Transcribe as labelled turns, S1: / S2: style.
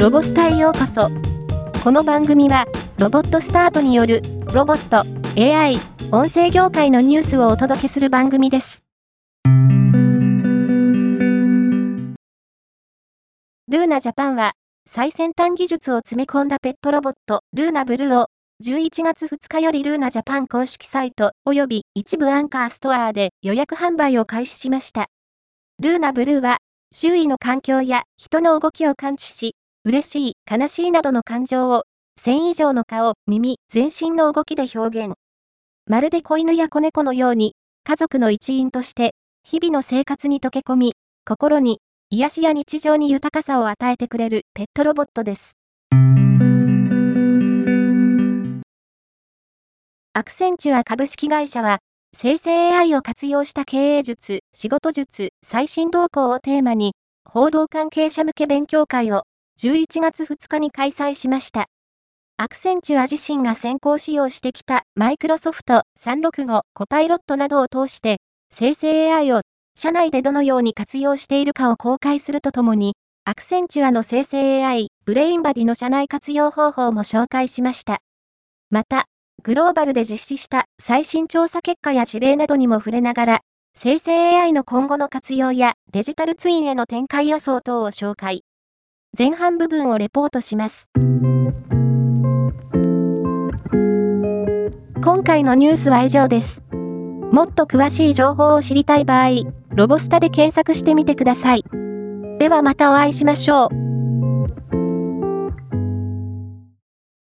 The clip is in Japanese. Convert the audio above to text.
S1: ロボスタへようこそ。この番組は、ロボットスタートによる、ロボット、AI、音声業界のニュースをお届けする番組です。ルーナジャパンは、最先端技術を詰め込んだペットロボット、ルーナブルーを、11月2日よりルーナジャパン公式サイト及び一部アンカーストアで予約販売を開始しました。ルーナブルーは、周囲の環境や人の動きを感知し、嬉しい、悲しいなどの感情を、1000以上の顔、耳、全身の動きで表現。まるで子犬や子猫のように、家族の一員として、日々の生活に溶け込み、心に、癒しや日常に豊かさを与えてくれるペットロボットです。アクセンチュア株式会社は、生成 AI を活用した経営術、仕事術、最新動向をテーマに、報道関係者向け勉強会を11月2日に開催しました。アクセンチュア自身が先行使用してきたマイクロソフト365コパイロットなどを通して生成 AI を社内でどのように活用しているかを公開するとともに、アクセンチュアの生成 AI ブレインバディの社内活用方法も紹介しました。また、グローバルで実施した最新調査結果や事例などにも触れながら、生成 AI の今後の活用やデジタルツインへの展開予想等を紹介。前半部分をレポートします。今回のニュースは以上です。もっと詳しい情報を知りたい場合、ロボスタで検索してみてください。ではまたお会いしましょう。